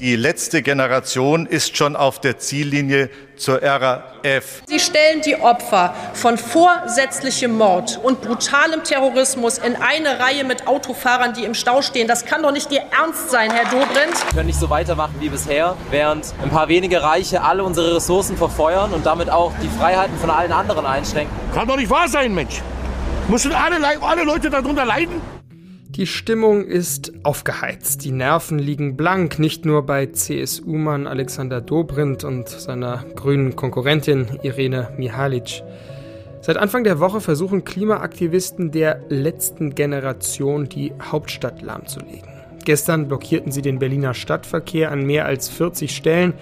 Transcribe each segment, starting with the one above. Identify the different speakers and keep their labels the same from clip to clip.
Speaker 1: Die letzte Generation ist schon auf der Ziellinie zur RAF.
Speaker 2: Sie stellen die Opfer von vorsätzlichem Mord und brutalem Terrorismus in eine Reihe mit Autofahrern, die im Stau stehen. Das kann doch nicht Ihr Ernst sein, Herr Dobrindt.
Speaker 3: Wir können nicht so weitermachen wie bisher, während ein paar wenige Reiche alle unsere Ressourcen verfeuern und damit auch die Freiheiten von allen anderen einschränken.
Speaker 4: Kann doch nicht wahr sein, Mensch. Müssen alle, alle Leute darunter leiden?
Speaker 5: Die Stimmung ist aufgeheizt, die Nerven liegen blank, nicht nur bei CSU-Mann Alexander Dobrindt und seiner grünen Konkurrentin Irene Mihalic. Seit Anfang der Woche versuchen Klimaaktivisten der letzten Generation die Hauptstadt lahmzulegen. Gestern blockierten sie den Berliner Stadtverkehr an mehr als 40 Stellen.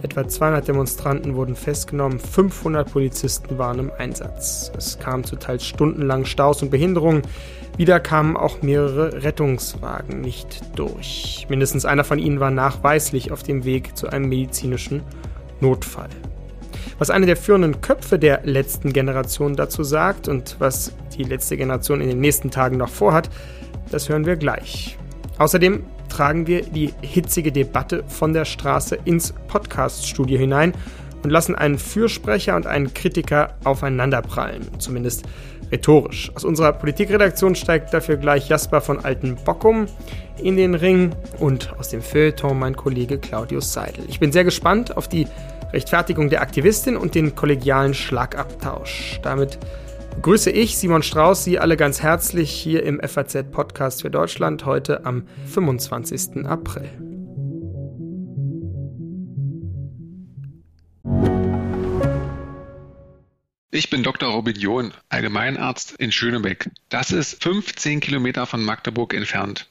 Speaker 5: Etwa 200 Demonstranten wurden festgenommen, 500 Polizisten waren im Einsatz. Es kam zu teils stundenlang Staus und Behinderungen. Wieder kamen auch mehrere Rettungswagen nicht durch. Mindestens einer von ihnen war nachweislich auf dem Weg zu einem medizinischen Notfall. Was eine der führenden Köpfe der letzten Generation dazu sagt und was die letzte Generation in den nächsten Tagen noch vorhat, das hören wir gleich. Außerdem tragen wir die hitzige Debatte von der Straße ins Podcast-Studio hinein und lassen einen Fürsprecher und einen Kritiker aufeinanderprallen, zumindest rhetorisch. Aus unserer Politikredaktion steigt dafür gleich Jasper von Altenbockum in den Ring und aus dem Feuilleton mein Kollege Claudius Seidel. Ich bin sehr gespannt auf die Rechtfertigung der Aktivistin und den kollegialen Schlagabtausch. Damit begrüße ich, Simon Strauß, Sie alle ganz herzlich hier im FAZ-Podcast für Deutschland heute am 25. April.
Speaker 6: Ich bin Dr. Robin John, Allgemeinarzt in Schönebeck. Das ist 15 Kilometer von Magdeburg entfernt.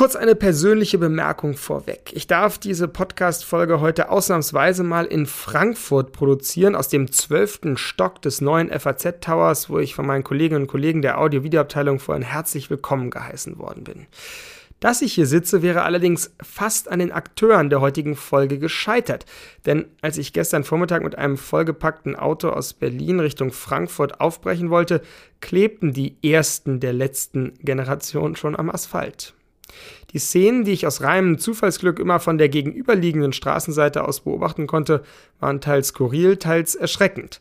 Speaker 5: Kurz eine persönliche Bemerkung vorweg. Ich darf diese Podcast-Folge heute ausnahmsweise mal in Frankfurt produzieren, aus dem zwölften Stock des neuen FAZ-Towers, wo ich von meinen Kolleginnen und Kollegen der Audio-Videoabteilung vorhin herzlich willkommen geheißen worden bin. Dass ich hier sitze, wäre allerdings fast an den Akteuren der heutigen Folge gescheitert. Denn als ich gestern Vormittag mit einem vollgepackten Auto aus Berlin Richtung Frankfurt aufbrechen wollte, klebten die ersten der letzten Generation schon am Asphalt. Die Szenen, die ich aus reinem Zufallsglück immer von der gegenüberliegenden Straßenseite aus beobachten konnte, waren teils skurril, teils erschreckend.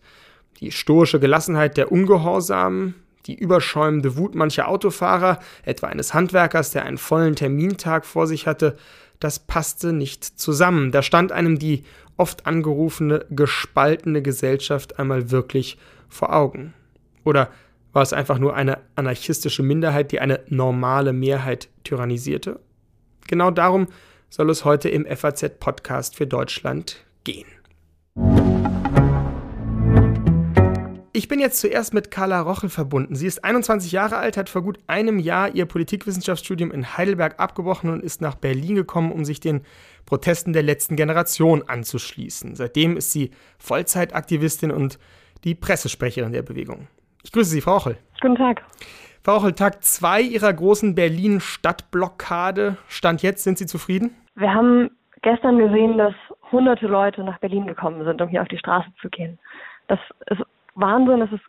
Speaker 5: Die stoische Gelassenheit der Ungehorsamen, die überschäumende Wut mancher Autofahrer, etwa eines Handwerkers, der einen vollen Termintag vor sich hatte, das passte nicht zusammen. Da stand einem die oft angerufene gespaltene Gesellschaft einmal wirklich vor Augen. Oder war es einfach nur eine anarchistische Minderheit, die eine normale Mehrheit tyrannisierte? Genau darum soll es heute im FAZ-Podcast für Deutschland gehen. Ich bin jetzt zuerst mit Carla Rochel verbunden. Sie ist 21 Jahre alt, hat vor gut einem Jahr ihr Politikwissenschaftsstudium in Heidelberg abgebrochen und ist nach Berlin gekommen, um sich den Protesten der letzten Generation anzuschließen. Seitdem ist sie Vollzeitaktivistin und die Pressesprecherin der Bewegung. Ich grüße Sie, Frau Rochel.
Speaker 7: Guten Tag.
Speaker 5: Frau Rochel, Tag 2 Ihrer großen Berlin-Stadtblockade. Stand jetzt, sind Sie zufrieden?
Speaker 7: Wir haben gestern gesehen, dass hunderte Leute nach Berlin gekommen sind, um hier auf die Straße zu gehen. Das ist Wahnsinn. Es ist,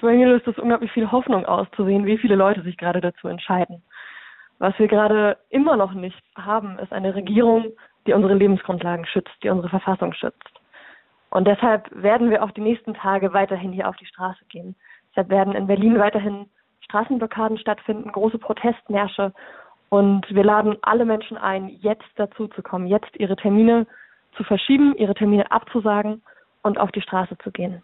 Speaker 7: bei mir löst das unglaublich viel Hoffnung aus, zu sehen, wie viele Leute sich gerade dazu entscheiden. Was wir gerade immer noch nicht haben, ist eine Regierung, die unsere Lebensgrundlagen schützt, die unsere Verfassung schützt. Und deshalb werden wir auch die nächsten Tage weiterhin hier auf die Straße gehen. Deshalb werden in Berlin weiterhin Straßenblockaden stattfinden, große Protestmärsche. Und wir laden alle Menschen ein, jetzt dazu zu kommen, jetzt ihre Termine zu verschieben, ihre Termine abzusagen und auf die Straße zu gehen.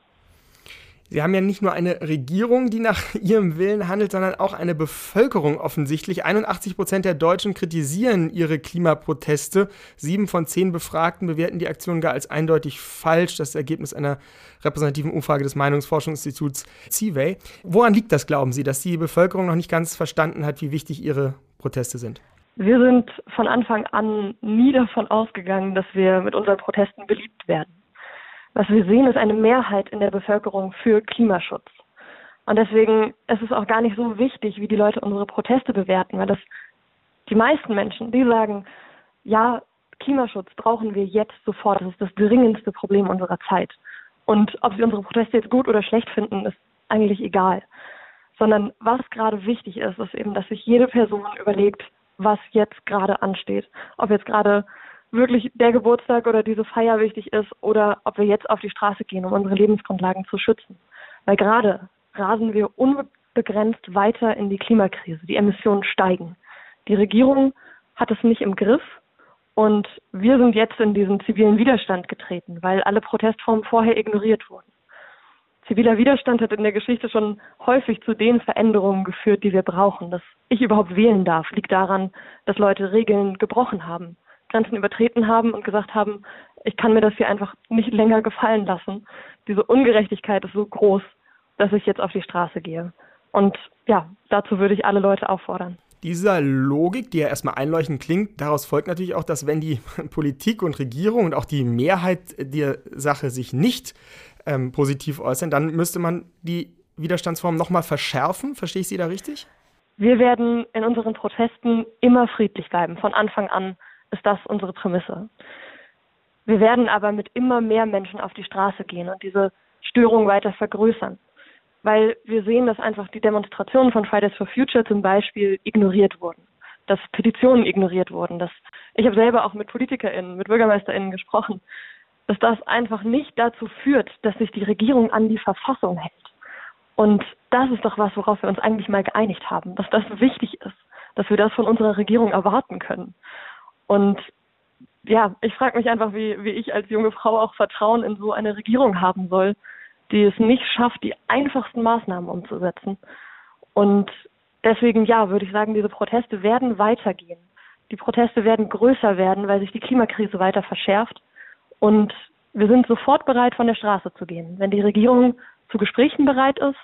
Speaker 5: Sie haben ja nicht nur eine Regierung, die nach ihrem Willen handelt, sondern auch eine Bevölkerung offensichtlich. 81 Prozent der Deutschen kritisieren ihre Klimaproteste. Sieben von zehn Befragten bewerten die Aktion gar als eindeutig falsch. Das Ergebnis einer repräsentativen Umfrage des Meinungsforschungsinstituts CIVEY. Woran liegt das, glauben Sie, dass die Bevölkerung noch nicht ganz verstanden hat, wie wichtig ihre Proteste sind?
Speaker 7: Wir sind von Anfang an nie davon ausgegangen, dass wir mit unseren Protesten beliebt werden. Was wir sehen, ist eine Mehrheit in der Bevölkerung für Klimaschutz. Und deswegen ist es auch gar nicht so wichtig, wie die Leute unsere Proteste bewerten, weil das die meisten Menschen, die sagen, ja, Klimaschutz brauchen wir jetzt sofort. Das ist das dringendste Problem unserer Zeit. Und ob sie unsere Proteste jetzt gut oder schlecht finden, ist eigentlich egal. Sondern was gerade wichtig ist, ist eben, dass sich jede Person überlegt, was jetzt gerade ansteht. Ob jetzt gerade wirklich der Geburtstag oder diese Feier wichtig ist oder ob wir jetzt auf die Straße gehen, um unsere Lebensgrundlagen zu schützen. Weil gerade rasen wir unbegrenzt weiter in die Klimakrise. Die Emissionen steigen. Die Regierung hat es nicht im Griff und wir sind jetzt in diesen zivilen Widerstand getreten, weil alle Protestformen vorher ignoriert wurden. Ziviler Widerstand hat in der Geschichte schon häufig zu den Veränderungen geführt, die wir brauchen. Dass ich überhaupt wählen darf, liegt daran, dass Leute Regeln gebrochen haben, Grenzen übertreten haben und gesagt haben, ich kann mir das hier einfach nicht länger gefallen lassen. Diese Ungerechtigkeit ist so groß, dass ich jetzt auf die Straße gehe. Und ja, dazu würde ich alle Leute auffordern.
Speaker 5: Dieser Logik, die ja erstmal einleuchtend klingt, daraus folgt natürlich auch, dass wenn die Politik und Regierung und auch die Mehrheit der Sache sich nicht ähm, positiv äußern, dann müsste man die Widerstandsform nochmal verschärfen. Verstehe ich Sie da richtig?
Speaker 7: Wir werden in unseren Protesten immer friedlich bleiben. Von Anfang an ist das unsere Prämisse. Wir werden aber mit immer mehr Menschen auf die Straße gehen und diese Störung weiter vergrößern. Weil wir sehen, dass einfach die Demonstrationen von Fridays for Future zum Beispiel ignoriert wurden, dass Petitionen ignoriert wurden, dass ich habe selber auch mit PolitikerInnen, mit BürgermeisterInnen gesprochen, dass das einfach nicht dazu führt, dass sich die Regierung an die Verfassung hält. Und das ist doch was, worauf wir uns eigentlich mal geeinigt haben, dass das wichtig ist, dass wir das von unserer Regierung erwarten können. Und ja, ich frage mich einfach, wie, wie ich als junge Frau auch Vertrauen in so eine Regierung haben soll, die es nicht schafft, die einfachsten Maßnahmen umzusetzen. Und deswegen, ja, würde ich sagen, diese Proteste werden weitergehen. Die Proteste werden größer werden, weil sich die Klimakrise weiter verschärft. Und wir sind sofort bereit, von der Straße zu gehen, wenn die Regierung zu Gesprächen bereit ist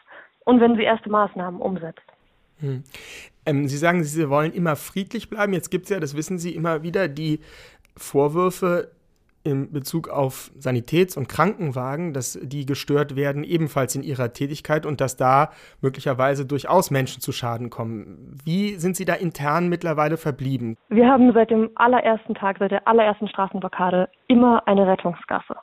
Speaker 7: und wenn sie erste Maßnahmen umsetzt.
Speaker 5: Hm. Ähm, sie sagen, Sie wollen immer friedlich bleiben. Jetzt gibt es ja, das wissen Sie immer wieder, die Vorwürfe, in Bezug auf Sanitäts- und Krankenwagen, dass die gestört werden, ebenfalls in ihrer Tätigkeit und dass da möglicherweise durchaus Menschen zu Schaden kommen. Wie sind Sie da intern mittlerweile verblieben?
Speaker 7: Wir haben seit dem allerersten Tag, seit der allerersten Straßenblockade immer eine Rettungsgasse.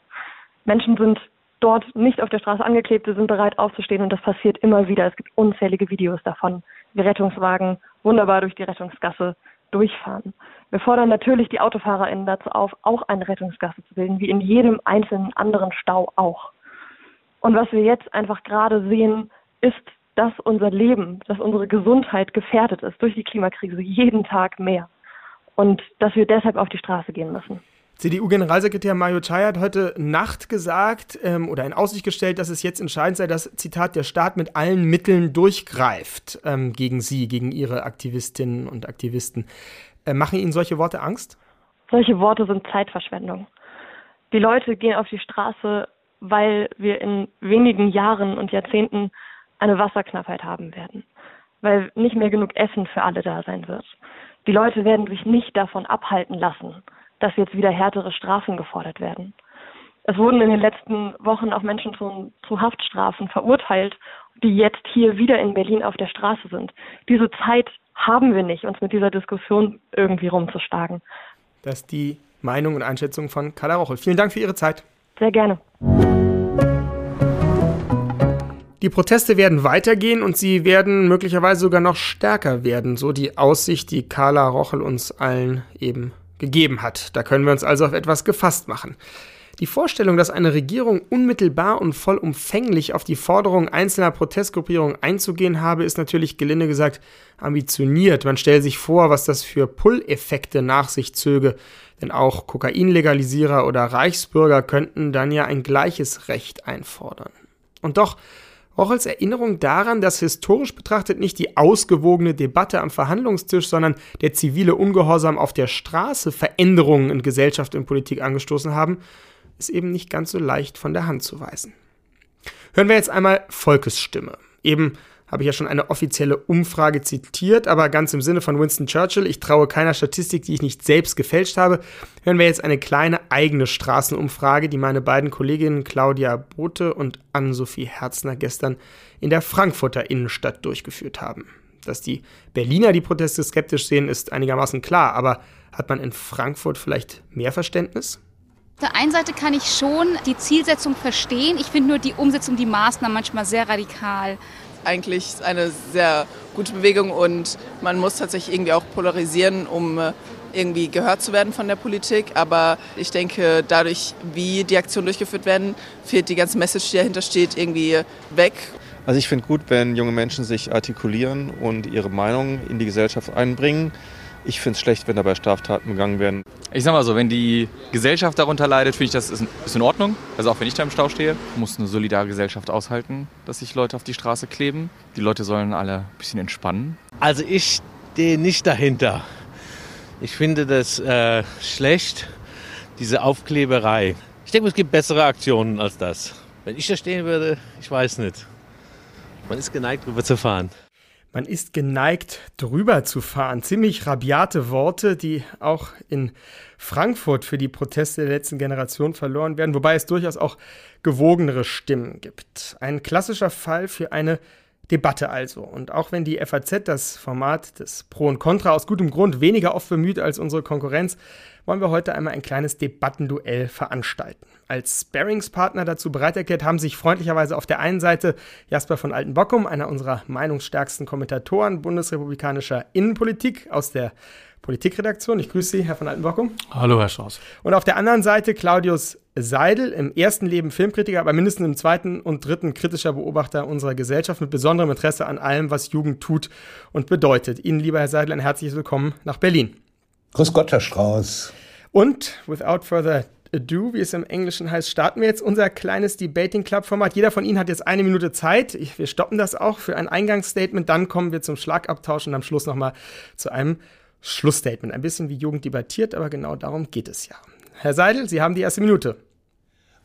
Speaker 7: Menschen sind dort nicht auf der Straße angeklebt, sie sind bereit aufzustehen und das passiert immer wieder. Es gibt unzählige Videos davon, Rettungswagen wunderbar durch die Rettungsgasse durchfahren. Wir fordern natürlich die AutofahrerInnen dazu auf, auch eine Rettungsgasse zu bilden, wie in jedem einzelnen anderen Stau auch. Und was wir jetzt einfach gerade sehen, ist, dass unser Leben, dass unsere Gesundheit gefährdet ist durch die Klimakrise jeden Tag mehr. Und dass wir deshalb auf die Straße gehen müssen.
Speaker 5: CDU-Generalsekretär Mario Chai hat heute Nacht gesagt ähm, oder in Aussicht gestellt, dass es jetzt entscheidend sei, dass, Zitat, der Staat mit allen Mitteln durchgreift ähm, gegen Sie, gegen Ihre Aktivistinnen und Aktivisten. Äh, machen Ihnen solche Worte Angst?
Speaker 7: Solche Worte sind Zeitverschwendung. Die Leute gehen auf die Straße, weil wir in wenigen Jahren und Jahrzehnten eine Wasserknappheit haben werden, weil nicht mehr genug Essen für alle da sein wird. Die Leute werden sich nicht davon abhalten lassen, dass jetzt wieder härtere Strafen gefordert werden. Es wurden in den letzten Wochen auch Menschen zu, zu Haftstrafen verurteilt, die jetzt hier wieder in Berlin auf der Straße sind. Diese Zeit haben wir nicht, uns mit dieser Diskussion irgendwie rumzuschlagen.
Speaker 5: Das ist die Meinung und Einschätzung von Carla Rochel. Vielen Dank für Ihre Zeit.
Speaker 7: Sehr gerne.
Speaker 5: Die Proteste werden weitergehen und sie werden möglicherweise sogar noch stärker werden, so die Aussicht, die Carla Rochel uns allen eben gegeben hat. Da können wir uns also auf etwas gefasst machen. Die Vorstellung, dass eine Regierung unmittelbar und vollumfänglich auf die Forderungen einzelner Protestgruppierungen einzugehen habe, ist natürlich gelinde gesagt ambitioniert. Man stellt sich vor, was das für Pull-Effekte nach sich zöge, denn auch Kokainlegalisierer oder Reichsbürger könnten dann ja ein gleiches Recht einfordern. Und doch auch als Erinnerung daran, dass historisch betrachtet nicht die ausgewogene Debatte am Verhandlungstisch, sondern der zivile Ungehorsam auf der Straße Veränderungen in Gesellschaft und Politik angestoßen haben, ist eben nicht ganz so leicht von der Hand zu weisen. Hören wir jetzt einmal Volkes Stimme. Eben habe ich ja schon eine offizielle Umfrage zitiert, aber ganz im Sinne von Winston Churchill, ich traue keiner Statistik, die ich nicht selbst gefälscht habe, hören wir jetzt eine kleine eigene Straßenumfrage, die meine beiden Kolleginnen Claudia Bote und Ann-Sophie Herzner gestern in der Frankfurter Innenstadt durchgeführt haben. Dass die Berliner die Proteste skeptisch sehen, ist einigermaßen klar, aber hat man in Frankfurt vielleicht mehr Verständnis?
Speaker 8: Auf der einen Seite kann ich schon die Zielsetzung verstehen. Ich finde nur die Umsetzung, die Maßnahmen manchmal sehr radikal.
Speaker 9: Eigentlich eine sehr gute Bewegung und man muss tatsächlich irgendwie auch polarisieren, um äh, irgendwie gehört zu werden von der Politik. Aber ich denke, dadurch, wie die Aktionen durchgeführt werden, fehlt die ganze Message, die dahinter steht, irgendwie weg.
Speaker 10: Also ich finde gut, wenn junge Menschen sich artikulieren und ihre Meinung in die Gesellschaft einbringen. Ich finde es schlecht, wenn dabei Straftaten begangen werden.
Speaker 11: Ich sag mal so, wenn die Gesellschaft darunter leidet, finde ich, das ist, ist in Ordnung. Also auch wenn ich da im Stau stehe, muss eine solidare Gesellschaft aushalten, dass sich Leute auf die Straße kleben. Die Leute sollen alle ein bisschen entspannen.
Speaker 12: Also ich stehe nicht dahinter. Ich finde das äh, schlecht, diese Aufkleberei. Ich denke, es gibt bessere Aktionen als das. Wenn ich da stehen würde, ich weiß nicht. Man ist geneigt, drüber zu fahren.
Speaker 5: Man ist geneigt, drüber zu fahren. Ziemlich rabiate Worte, die auch in Frankfurt für die Proteste der letzten Generation verloren werden, wobei es durchaus auch gewogenere Stimmen gibt. Ein klassischer Fall für eine Debatte also. Und auch wenn die FAZ das Format des Pro und Contra aus gutem Grund weniger oft bemüht als unsere Konkurrenz, wollen wir heute einmal ein kleines Debattenduell veranstalten. Als Sparringspartner dazu bereit erklärt haben sich freundlicherweise auf der einen Seite Jasper von Altenbockum, einer unserer meinungsstärksten Kommentatoren bundesrepublikanischer Innenpolitik aus der Politikredaktion. Ich grüße Sie, Herr von Altenbockum.
Speaker 13: Hallo, Herr Strauß.
Speaker 5: Und auf der anderen Seite Claudius Seidel, im ersten Leben Filmkritiker, aber mindestens im zweiten und dritten kritischer Beobachter unserer Gesellschaft mit besonderem Interesse an allem, was Jugend tut und bedeutet. Ihnen, lieber Herr Seidel, ein herzliches Willkommen nach Berlin.
Speaker 14: Grüß Gott, Herr Strauß.
Speaker 5: Und without further ado, wie es im Englischen heißt, starten wir jetzt unser kleines Debating Club Format. Jeder von Ihnen hat jetzt eine Minute Zeit. Ich, wir stoppen das auch für ein Eingangsstatement. Dann kommen wir zum Schlagabtausch und am Schluss nochmal zu einem Schlussstatement. Ein bisschen wie Jugend debattiert, aber genau darum geht es ja. Herr Seidel, Sie haben die erste Minute.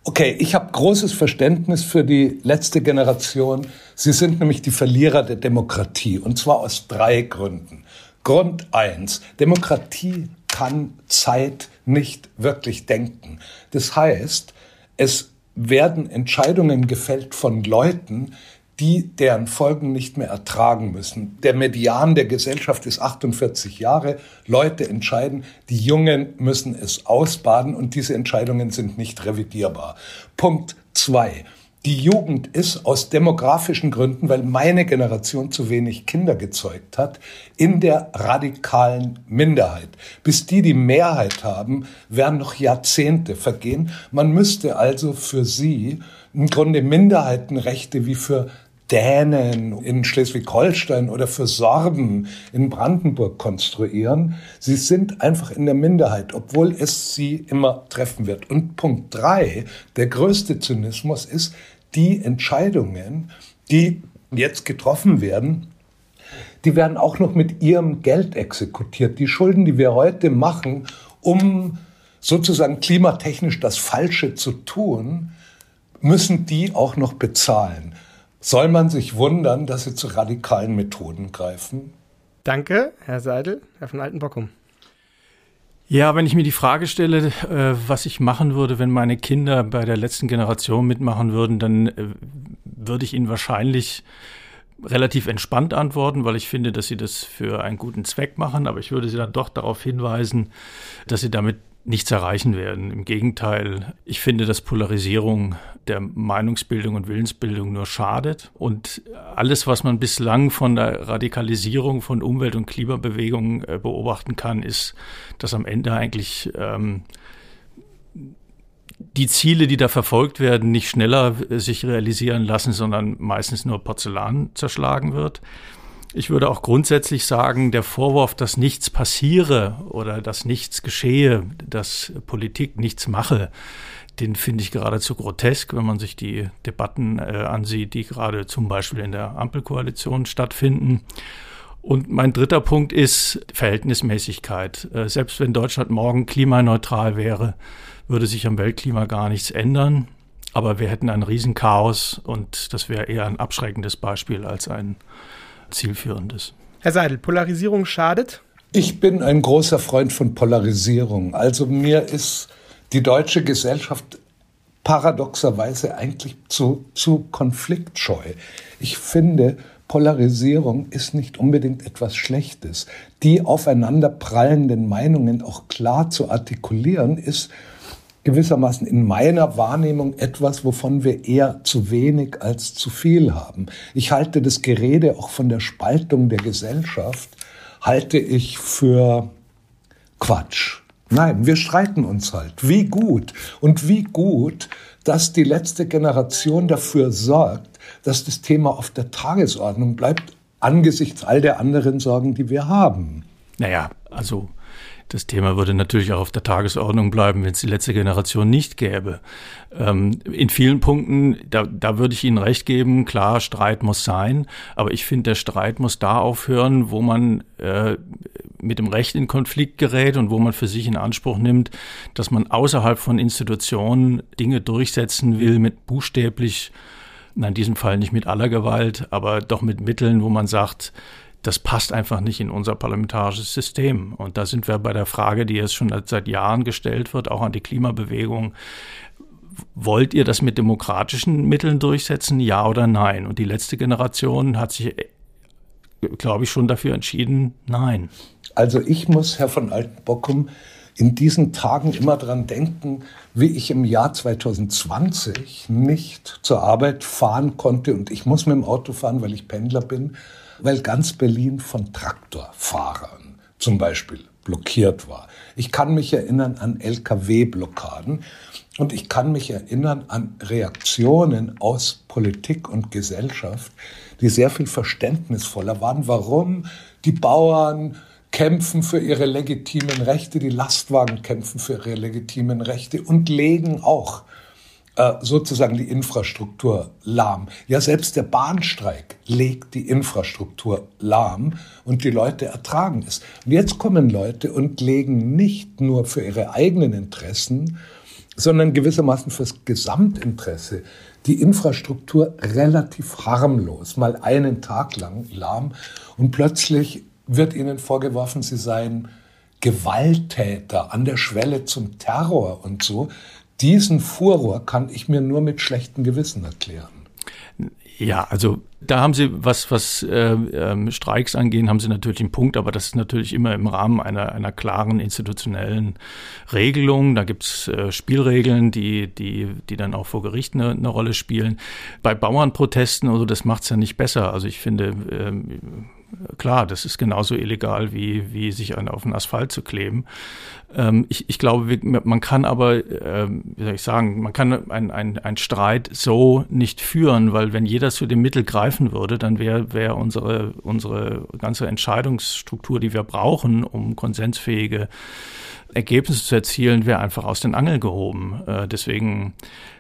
Speaker 14: Okay, ich habe großes Verständnis für die letzte Generation. Sie sind nämlich die Verlierer der Demokratie und zwar aus drei Gründen. Grund eins: Demokratie kann Zeit nicht wirklich denken. Das heißt, es werden Entscheidungen gefällt von Leuten, die deren Folgen nicht mehr ertragen müssen. Der Median der Gesellschaft ist 48 Jahre. Leute entscheiden, die Jungen müssen es ausbaden und diese Entscheidungen sind nicht revidierbar. Punkt zwei. Die Jugend ist aus demografischen Gründen, weil meine Generation zu wenig Kinder gezeugt hat, in der radikalen Minderheit. Bis die die Mehrheit haben, werden noch Jahrzehnte vergehen. Man müsste also für sie im Grunde Minderheitenrechte wie für Dänen in Schleswig-Holstein oder für Sorben in Brandenburg konstruieren. Sie sind einfach in der Minderheit, obwohl es sie immer treffen wird. Und Punkt drei, der größte Zynismus ist, die Entscheidungen, die jetzt getroffen werden, die werden auch noch mit ihrem Geld exekutiert. Die Schulden, die wir heute machen, um sozusagen klimatechnisch das Falsche zu tun, müssen die auch noch bezahlen. Soll man sich wundern, dass sie zu radikalen Methoden greifen?
Speaker 5: Danke, Herr Seidel. Herr von Altenbockum.
Speaker 13: Ja, wenn ich mir die Frage stelle, äh, was ich machen würde, wenn meine Kinder bei der letzten Generation mitmachen würden, dann äh, würde ich ihnen wahrscheinlich relativ entspannt antworten, weil ich finde, dass sie das für einen guten Zweck machen. Aber ich würde sie dann doch darauf hinweisen, dass sie damit nichts erreichen werden. Im Gegenteil, ich finde, dass Polarisierung der Meinungsbildung und Willensbildung nur schadet. Und alles, was man bislang von der Radikalisierung von Umwelt- und Klimabewegungen äh, beobachten kann, ist, dass am Ende eigentlich ähm, die Ziele, die da verfolgt werden, nicht schneller äh, sich realisieren lassen, sondern meistens nur Porzellan zerschlagen wird. Ich würde auch grundsätzlich sagen, der Vorwurf, dass nichts passiere oder dass nichts geschehe, dass Politik nichts mache, den finde ich geradezu grotesk, wenn man sich die Debatten äh, ansieht, die gerade zum Beispiel in der Ampelkoalition stattfinden. Und mein dritter Punkt ist Verhältnismäßigkeit. Äh, selbst wenn Deutschland morgen klimaneutral wäre, würde sich am Weltklima gar nichts ändern. aber wir hätten ein Riesenchaos und das wäre eher ein abschreckendes Beispiel als ein zielführendes.
Speaker 5: Herr Seidel, Polarisierung schadet?
Speaker 14: Ich bin ein großer Freund von Polarisierung. Also mir ist die deutsche Gesellschaft paradoxerweise eigentlich zu, zu konfliktscheu. Ich finde, Polarisierung ist nicht unbedingt etwas Schlechtes. Die aufeinander prallenden Meinungen auch klar zu artikulieren, ist gewissermaßen in meiner Wahrnehmung etwas, wovon wir eher zu wenig als zu viel haben. Ich halte das Gerede auch von der Spaltung der Gesellschaft, halte ich für Quatsch. Nein, wir streiten uns halt. Wie gut und wie gut, dass die letzte Generation dafür sorgt, dass das Thema auf der Tagesordnung bleibt, angesichts all der anderen Sorgen, die wir haben.
Speaker 13: Naja, also das Thema würde natürlich auch auf der Tagesordnung bleiben, wenn es die letzte Generation nicht gäbe. Ähm, in vielen Punkten, da, da würde ich Ihnen recht geben, klar, Streit muss sein, aber ich finde, der Streit muss da aufhören, wo man äh, mit dem Recht in Konflikt gerät und wo man für sich in Anspruch nimmt, dass man außerhalb von Institutionen Dinge durchsetzen will mit buchstäblich, in diesem Fall nicht mit aller Gewalt, aber doch mit Mitteln, wo man sagt, das passt einfach nicht in unser parlamentarisches System. Und da sind wir bei der Frage, die jetzt schon seit Jahren gestellt wird, auch an die Klimabewegung. Wollt ihr das mit demokratischen Mitteln durchsetzen, ja oder nein? Und die letzte Generation hat sich, glaube ich, schon dafür entschieden, nein.
Speaker 14: Also ich muss, Herr von Altenbockum, in diesen Tagen immer dran denken, wie ich im Jahr 2020 nicht zur Arbeit fahren konnte und ich muss mit dem Auto fahren, weil ich Pendler bin weil ganz Berlin von Traktorfahrern zum Beispiel blockiert war. Ich kann mich erinnern an Lkw-Blockaden und ich kann mich erinnern an Reaktionen aus Politik und Gesellschaft, die sehr viel verständnisvoller waren, warum die Bauern kämpfen für ihre legitimen Rechte, die Lastwagen kämpfen für ihre legitimen Rechte und legen auch äh, sozusagen die Infrastruktur lahm. Ja, selbst der Bahnstreik legt die Infrastruktur lahm und die Leute ertragen es. Und jetzt kommen Leute und legen nicht nur für ihre eigenen Interessen, sondern gewissermaßen fürs Gesamtinteresse die Infrastruktur relativ harmlos, mal einen Tag lang lahm und plötzlich wird ihnen vorgeworfen, sie seien Gewalttäter an der Schwelle zum Terror und so. Diesen Furor kann ich mir nur mit schlechtem Gewissen erklären.
Speaker 13: Ja, also da haben Sie, was, was äh, äh, Streiks angehen, haben Sie natürlich einen Punkt, aber das ist natürlich immer im Rahmen einer, einer klaren institutionellen Regelung. Da gibt's äh, Spielregeln, die, die, die dann auch vor Gericht eine, eine Rolle spielen. Bei Bauernprotesten, also das macht's ja nicht besser. Also ich finde, äh, klar, das ist genauso illegal wie, wie sich auf den Asphalt zu kleben. Ähm, ich, ich glaube, man kann aber, ähm, wie soll ich sagen, man kann einen ein Streit so nicht führen, weil wenn jeder zu dem Mittel greifen würde, dann wäre wär unsere, unsere ganze Entscheidungsstruktur, die wir brauchen, um konsensfähige Ergebnisse zu erzielen, wäre einfach aus den Angeln gehoben. Äh, deswegen,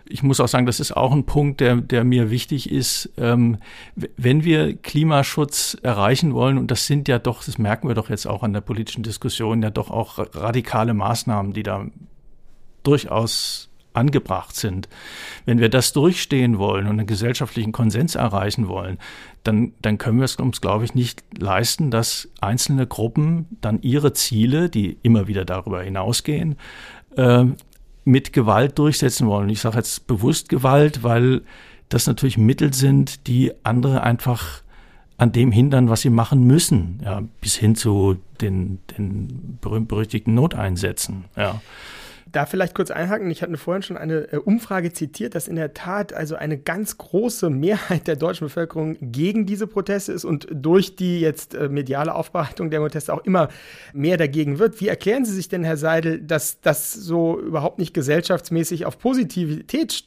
Speaker 13: ich muss auch sagen, das ist auch ein Punkt, der, der mir wichtig ist. Ähm, wenn wir Klimaschutz erreichen wollen, und das sind ja doch, das merken wir doch jetzt auch an der politischen Diskussion, ja doch auch radikale Maßnahmen, die da durchaus angebracht sind. Wenn wir das durchstehen wollen und einen gesellschaftlichen Konsens erreichen wollen, dann, dann können wir es uns, glaube ich, nicht leisten, dass einzelne Gruppen dann ihre Ziele, die immer wieder darüber hinausgehen, äh, mit Gewalt durchsetzen wollen. Ich sage jetzt bewusst Gewalt, weil das natürlich Mittel sind, die andere einfach an dem hindern, was sie machen müssen, ja, bis hin zu den, den berühmt-berüchtigten Noteinsätzen. Ja.
Speaker 5: Da vielleicht kurz einhaken. Ich hatte vorhin schon eine äh, Umfrage zitiert, dass in der Tat also eine ganz große Mehrheit der deutschen Bevölkerung gegen diese Proteste ist und durch die jetzt äh, mediale Aufbereitung der Proteste auch immer mehr dagegen wird. Wie erklären Sie sich denn, Herr Seidel, dass das so überhaupt nicht gesellschaftsmäßig auf Positivität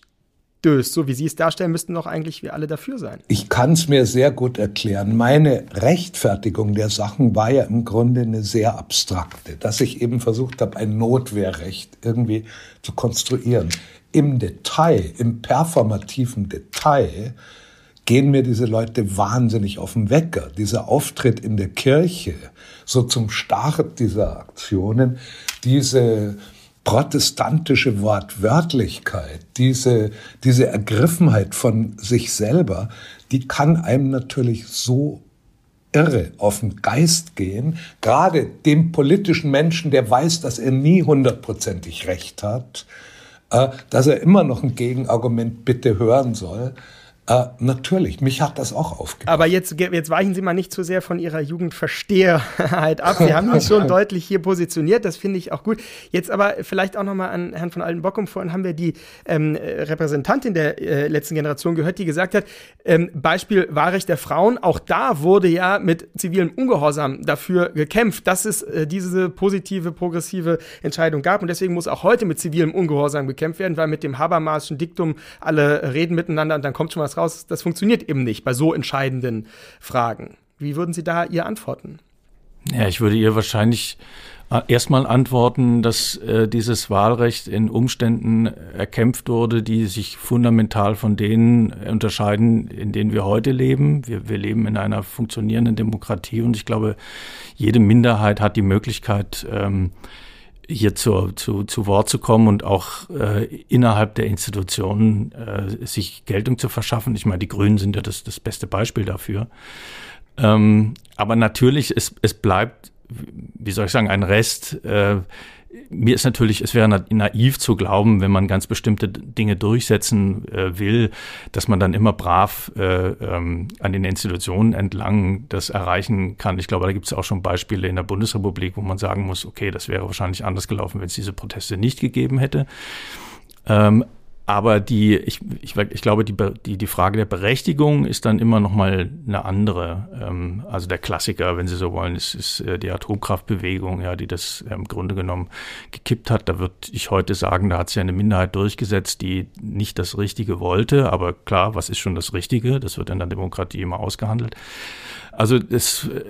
Speaker 5: stößt. So wie Sie es darstellen, müssten doch eigentlich wir alle dafür sein.
Speaker 14: Ich kann es mir sehr gut erklären. Meine Rechtfertigung der Sachen war ja im Grunde eine sehr abstrakte, dass ich eben versucht habe, ein Notwehrrecht irgendwie zu konstruieren. Im Detail, im performativen Detail, gehen mir diese Leute wahnsinnig auf den Wecker. Dieser Auftritt in der Kirche, so zum Start dieser Aktionen, diese protestantische Wortwörtlichkeit, diese, diese Ergriffenheit von sich selber, die kann einem natürlich so irre auf den Geist gehen, gerade dem politischen Menschen, der weiß, dass er nie hundertprozentig recht hat, äh, dass er immer noch ein Gegenargument bitte hören soll. Äh, natürlich, mich hat das auch aufgebracht.
Speaker 5: Aber jetzt, jetzt weichen Sie mal nicht zu sehr von Ihrer Jugendversteherheit ab. Sie haben sich schon deutlich hier positioniert, das finde ich auch gut. Jetzt aber vielleicht auch nochmal an Herrn von Altenbockum. Vorhin haben wir die ähm, Repräsentantin der äh, letzten Generation gehört, die gesagt hat, ähm, Beispiel Wahlrecht der Frauen, auch da wurde ja mit zivilem Ungehorsam dafür gekämpft, dass es äh, diese positive, progressive Entscheidung gab. Und deswegen muss auch heute mit zivilem Ungehorsam gekämpft werden, weil mit dem Habermasschen Diktum alle reden miteinander und dann kommt schon was raus raus, das funktioniert eben nicht bei so entscheidenden Fragen. Wie würden Sie da ihr antworten?
Speaker 13: Ja, ich würde ihr wahrscheinlich äh, erstmal antworten, dass äh, dieses Wahlrecht in Umständen erkämpft wurde, die sich fundamental von denen unterscheiden, in denen wir heute leben. Wir, wir leben in einer funktionierenden Demokratie und ich glaube, jede Minderheit hat die Möglichkeit, ähm, hier zu, zu, zu Wort zu kommen und auch äh, innerhalb der Institutionen äh, sich Geltung zu verschaffen. Ich meine, die Grünen sind ja das, das beste Beispiel dafür. Ähm, aber natürlich, es, es bleibt, wie soll ich sagen, ein Rest, äh, mir ist natürlich, es wäre naiv zu glauben, wenn man ganz bestimmte Dinge durchsetzen äh, will, dass man dann immer brav äh, ähm, an den Institutionen entlang das erreichen kann. Ich glaube, da gibt es auch schon Beispiele in der Bundesrepublik, wo man sagen muss, okay, das wäre wahrscheinlich anders gelaufen, wenn es diese Proteste nicht gegeben hätte. Ähm, aber die, ich, ich, ich glaube, die, die, die Frage der Berechtigung ist dann immer noch mal eine andere. Ähm, also der Klassiker, wenn Sie so wollen, ist, ist äh, die Atomkraftbewegung, ja, die das im Grunde genommen gekippt hat. Da würde ich heute sagen, da hat sich eine Minderheit durchgesetzt, die nicht das Richtige wollte. Aber klar, was ist schon das Richtige? Das wird in der Demokratie immer ausgehandelt. Also es, äh,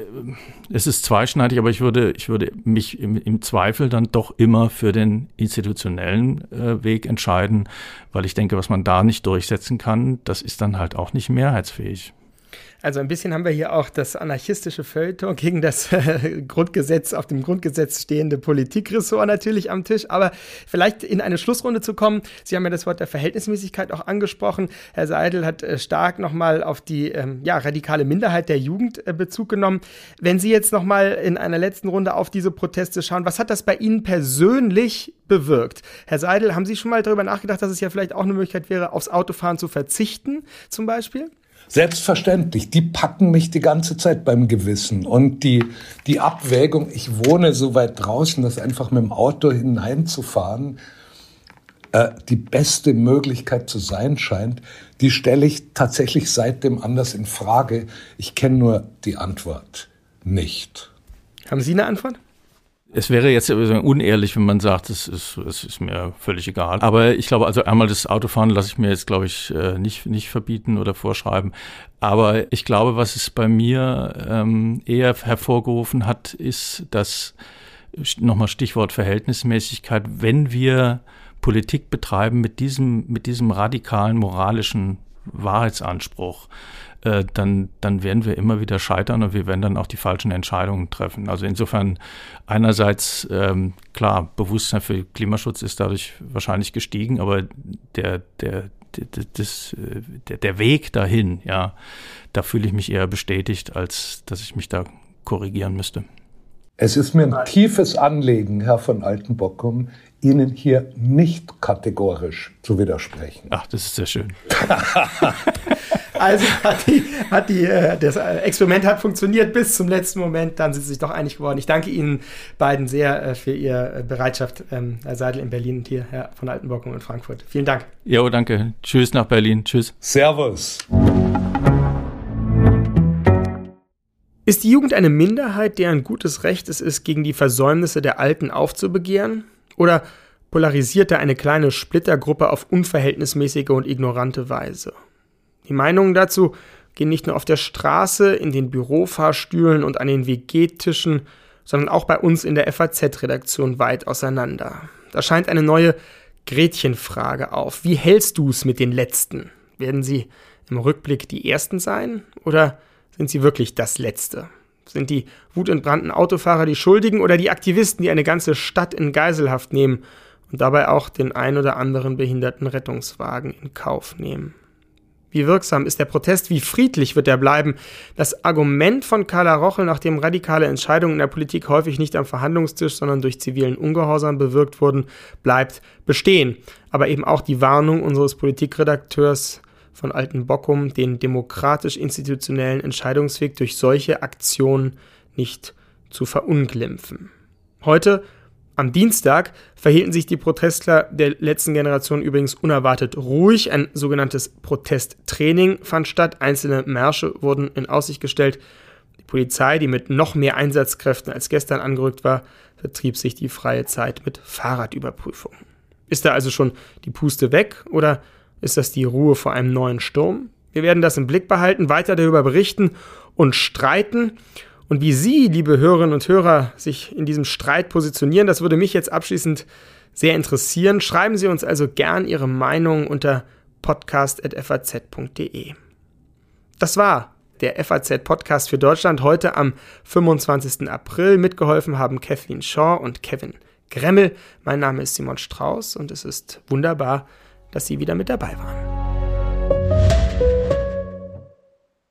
Speaker 13: es ist zweischneidig, aber ich würde, ich würde mich im, im Zweifel dann doch immer für den institutionellen äh, Weg entscheiden, weil ich denke, was man da nicht durchsetzen kann, das ist dann halt auch nicht mehrheitsfähig.
Speaker 5: Also ein bisschen haben wir hier auch das anarchistische Feuilleton gegen das äh, Grundgesetz, auf dem Grundgesetz stehende Politikressort natürlich am Tisch. Aber vielleicht in eine Schlussrunde zu kommen. Sie haben ja das Wort der Verhältnismäßigkeit auch angesprochen. Herr Seidel hat äh, stark nochmal auf die ähm, ja, radikale Minderheit der Jugend äh, Bezug genommen. Wenn Sie jetzt nochmal in einer letzten Runde auf diese Proteste schauen, was hat das bei Ihnen persönlich bewirkt? Herr Seidel, haben Sie schon mal darüber nachgedacht, dass es ja vielleicht auch eine Möglichkeit wäre, aufs Autofahren zu verzichten, zum Beispiel?
Speaker 14: Selbstverständlich, die packen mich die ganze Zeit beim Gewissen. Und die, die Abwägung, ich wohne so weit draußen, dass einfach mit dem Auto hineinzufahren, äh, die beste Möglichkeit zu sein scheint, die stelle ich tatsächlich seitdem anders in Frage. Ich kenne nur die Antwort nicht.
Speaker 5: Haben Sie eine Antwort?
Speaker 13: Es wäre jetzt unehrlich, wenn man sagt, es ist, es ist mir völlig egal. Aber ich glaube, also einmal das Autofahren lasse ich mir jetzt, glaube ich, äh, nicht, nicht verbieten oder vorschreiben. Aber ich glaube, was es bei mir ähm, eher hervorgerufen hat, ist, dass, nochmal Stichwort Verhältnismäßigkeit, wenn wir Politik betreiben mit diesem, mit diesem radikalen moralischen Wahrheitsanspruch, äh, dann, dann werden wir immer wieder scheitern und wir werden dann auch die falschen Entscheidungen treffen. Also insofern einerseits, ähm, klar, Bewusstsein für Klimaschutz ist dadurch wahrscheinlich gestiegen, aber der, der, der, das, äh, der, der Weg dahin, ja, da fühle ich mich eher bestätigt, als dass ich mich da korrigieren müsste.
Speaker 14: Es ist mir ein tiefes Anliegen, Herr von Altenbockum, Ihnen hier nicht kategorisch zu widersprechen.
Speaker 13: Ach, das ist sehr schön.
Speaker 5: also hat die, hat die, äh, das Experiment hat funktioniert bis zum letzten Moment, dann sind sie sich doch einig geworden. Ich danke Ihnen beiden sehr äh, für Ihre Bereitschaft, ähm, Herr Seidel in Berlin und hier, Herr von Altenbockum in Frankfurt. Vielen Dank.
Speaker 13: Jo, danke. Tschüss nach Berlin. Tschüss.
Speaker 14: Servus.
Speaker 5: Ist die Jugend eine Minderheit, deren gutes Recht es ist, gegen die Versäumnisse der Alten aufzubegehren? Oder polarisiert er eine kleine Splittergruppe auf unverhältnismäßige und ignorante Weise? Die Meinungen dazu gehen nicht nur auf der Straße, in den Bürofahrstühlen und an den WG-Tischen, sondern auch bei uns in der FAZ-Redaktion weit auseinander. Da scheint eine neue Gretchenfrage auf. Wie hältst du es mit den Letzten? Werden sie im Rückblick die Ersten sein oder sind sie wirklich das Letzte? Sind die wutentbrannten Autofahrer die Schuldigen oder die Aktivisten, die eine ganze Stadt in Geiselhaft nehmen und dabei auch den ein oder anderen behinderten Rettungswagen in Kauf nehmen. Wie wirksam ist der Protest? Wie friedlich wird er bleiben? Das Argument von Carla Rochel, nachdem radikale Entscheidungen in der Politik häufig nicht am Verhandlungstisch, sondern durch zivilen Ungehorsam bewirkt wurden, bleibt bestehen. Aber eben auch die Warnung unseres Politikredakteurs von Alten Bockum, den demokratisch-institutionellen Entscheidungsweg durch solche Aktionen nicht zu verunglimpfen. Heute am Dienstag verhielten sich die Protestler der letzten Generation übrigens unerwartet ruhig. Ein sogenanntes Protesttraining fand statt. Einzelne Märsche wurden in Aussicht gestellt. Die Polizei, die mit noch mehr Einsatzkräften als gestern angerückt war, vertrieb sich die freie Zeit mit Fahrradüberprüfungen. Ist da also schon die Puste weg oder ist das die Ruhe vor einem neuen Sturm? Wir werden das im Blick behalten, weiter darüber berichten und streiten. Und wie Sie, liebe Hörerinnen und Hörer, sich in diesem Streit positionieren, das würde mich jetzt abschließend sehr interessieren. Schreiben Sie uns also gern Ihre Meinung unter podcast.faz.de. Das war der FAZ Podcast für Deutschland heute am 25. April. Mitgeholfen haben Kathleen Shaw und Kevin Gremmel. Mein Name ist Simon Strauß und es ist wunderbar, dass Sie wieder mit dabei waren.